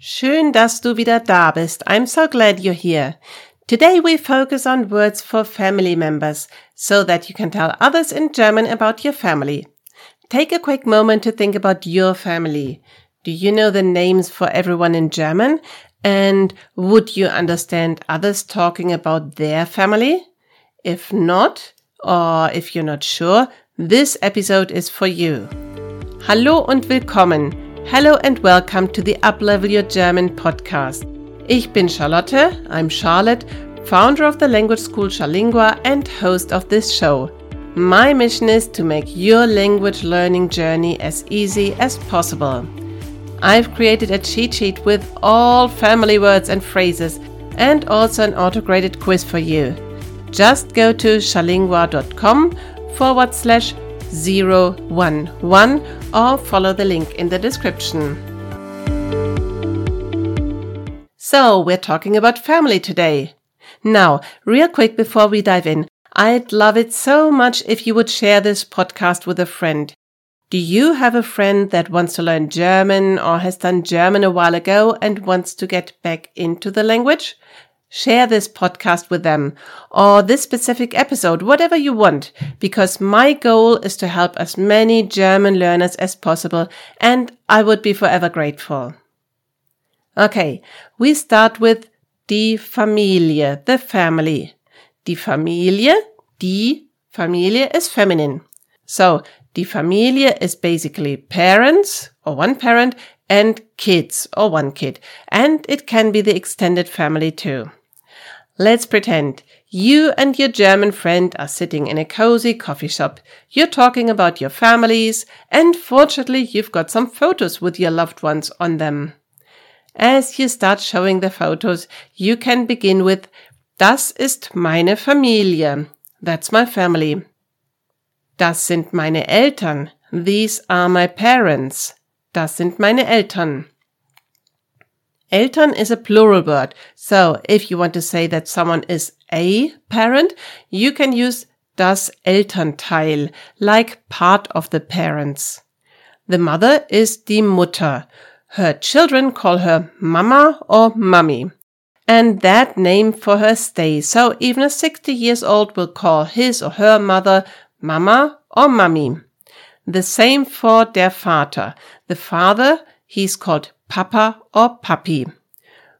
Schön, dass du wieder da bist. I'm so glad you're here. Today we focus on words for family members so that you can tell others in German about your family. Take a quick moment to think about your family. Do you know the names for everyone in German? And would you understand others talking about their family? If not, or if you're not sure, this episode is for you. Hallo und willkommen. Hello and welcome to the Uplevel Your German podcast. Ich bin Charlotte, I'm Charlotte, founder of the language school Charlingua and host of this show. My mission is to make your language learning journey as easy as possible. I've created a cheat sheet with all family words and phrases and also an auto-graded quiz for you. Just go to charlingua.com forward slash 011 or follow the link in the description. So, we're talking about family today. Now, real quick before we dive in, I'd love it so much if you would share this podcast with a friend. Do you have a friend that wants to learn German or has done German a while ago and wants to get back into the language? Share this podcast with them or this specific episode, whatever you want, because my goal is to help as many German learners as possible and I would be forever grateful. Okay, we start with die Familie, the family. Die Familie, die Familie is feminine. So, die Familie is basically parents or one parent and kids or one kid. And it can be the extended family too. Let's pretend you and your German friend are sitting in a cozy coffee shop. You're talking about your families, and fortunately, you've got some photos with your loved ones on them. As you start showing the photos, you can begin with Das ist meine Familie. That's my family. Das sind meine Eltern. These are my parents. Das sind meine Eltern. Eltern is a plural word. So if you want to say that someone is a parent, you can use das Elternteil, like part of the parents. The mother is die Mutter. Her children call her Mama or Mummy. And that name for her stays. So even a 60 years old will call his or her mother Mama or Mummy. The same for der Vater. The father, he's called Papa or Puppy.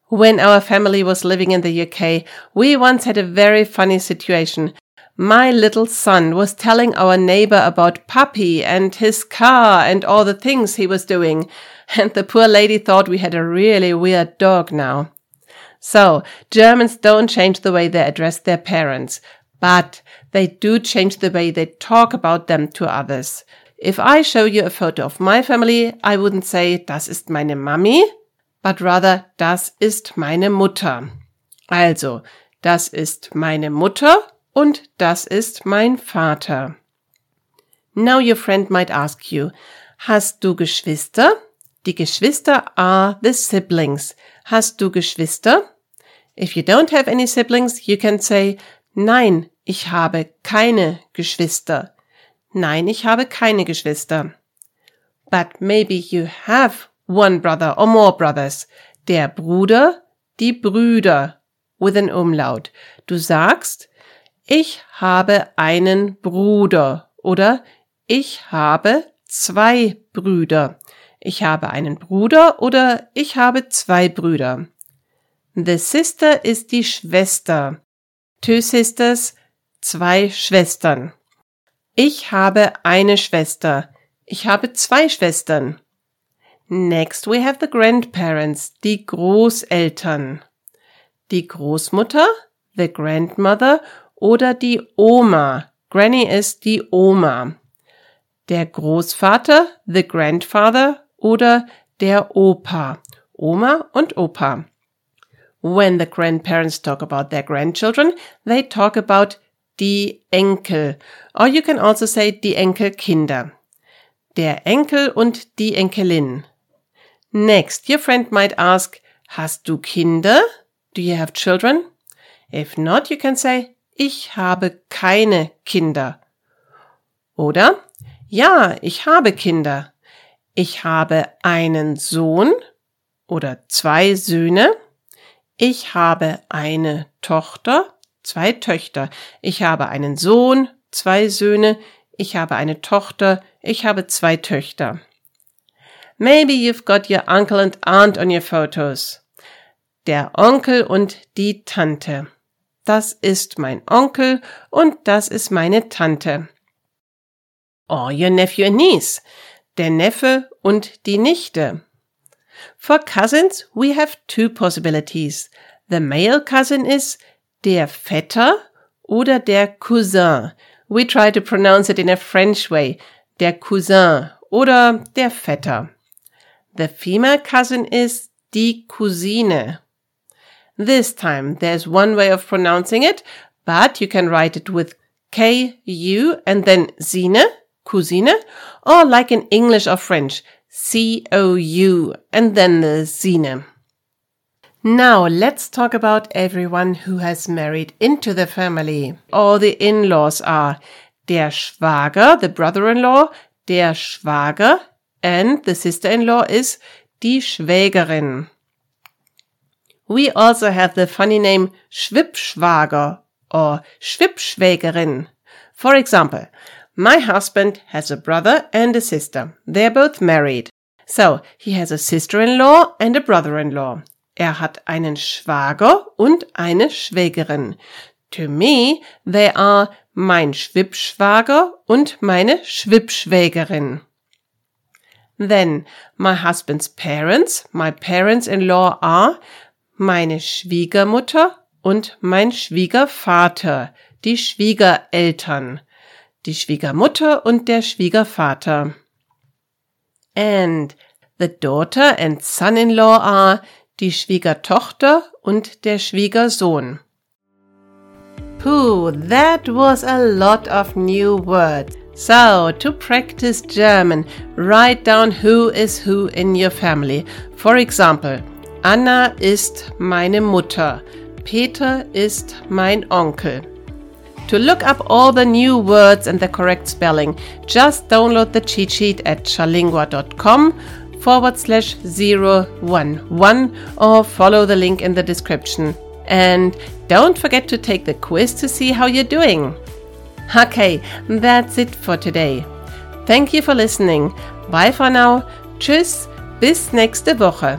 When our family was living in the UK, we once had a very funny situation. My little son was telling our neighbor about Puppy and his car and all the things he was doing, and the poor lady thought we had a really weird dog now. So, Germans don't change the way they address their parents, but they do change the way they talk about them to others. If I show you a photo of my family, I wouldn't say, das ist meine Mami, but rather, das ist meine Mutter. Also, das ist meine Mutter und das ist mein Vater. Now your friend might ask you, hast du Geschwister? Die Geschwister are the siblings. Hast du Geschwister? If you don't have any siblings, you can say, nein, ich habe keine Geschwister. Nein, ich habe keine Geschwister. But maybe you have one brother or more brothers. Der Bruder, die Brüder with an Umlaut. Du sagst, ich habe einen Bruder oder ich habe zwei Brüder. Ich habe einen Bruder oder ich habe zwei Brüder. The sister ist die Schwester. Two sisters, zwei Schwestern. Ich habe eine Schwester. Ich habe zwei Schwestern. Next we have the grandparents, die Großeltern. Die Großmutter, the grandmother oder die Oma. Granny ist die Oma. Der Großvater, the grandfather oder der Opa. Oma und Opa. When the grandparents talk about their grandchildren, they talk about die Enkel. Or you can also say die Enkelkinder. Der Enkel und die Enkelin. Next, your friend might ask, hast du Kinder? Do you have children? If not, you can say, ich habe keine Kinder. Oder, ja, ich habe Kinder. Ich habe einen Sohn oder zwei Söhne. Ich habe eine Tochter, zwei Töchter. Ich habe einen Sohn, zwei Söhne. Ich habe eine Tochter. Ich habe zwei Töchter. Maybe you've got your uncle and aunt on your photos. Der Onkel und die Tante. Das ist mein Onkel und das ist meine Tante. Or your nephew and niece. Der Neffe und die Nichte. For cousins, we have two possibilities. The male cousin is der Vetter oder der Cousin. We try to pronounce it in a French way. Der Cousin oder der Vetter. The female cousin is die Cousine. This time there's one way of pronouncing it, but you can write it with K-U and then Sine, Cousine, or like in English or French, C-O-U and then the Sine. Now let's talk about everyone who has married into the family. All the in-laws are der Schwager, the brother-in-law, der Schwager, and the sister-in-law is die Schwägerin. We also have the funny name Schwippschwager or Schwippschwägerin. For example, my husband has a brother and a sister. They're both married. So, he has a sister-in-law and a brother-in-law. Er hat einen Schwager und eine Schwägerin. To me, they are mein Schwippschwager und meine Schwippschwägerin. Then, my husband's parents, my parents-in-law are meine Schwiegermutter und mein Schwiegervater, die Schwiegereltern, die Schwiegermutter und der Schwiegervater. And the daughter and son-in-law are die Schwiegertochter und der Schwiegersohn. Pooh, that was a lot of new words. So, to practice German, write down who is who in your family. For example, Anna ist meine Mutter. Peter ist mein Onkel. To look up all the new words and the correct spelling, just download the cheat sheet at chalingua.com forward slash 011 or follow the link in the description. And don't forget to take the quiz to see how you're doing. Okay, that's it for today. Thank you for listening. Bye for now. Tschüss, bis nächste Woche.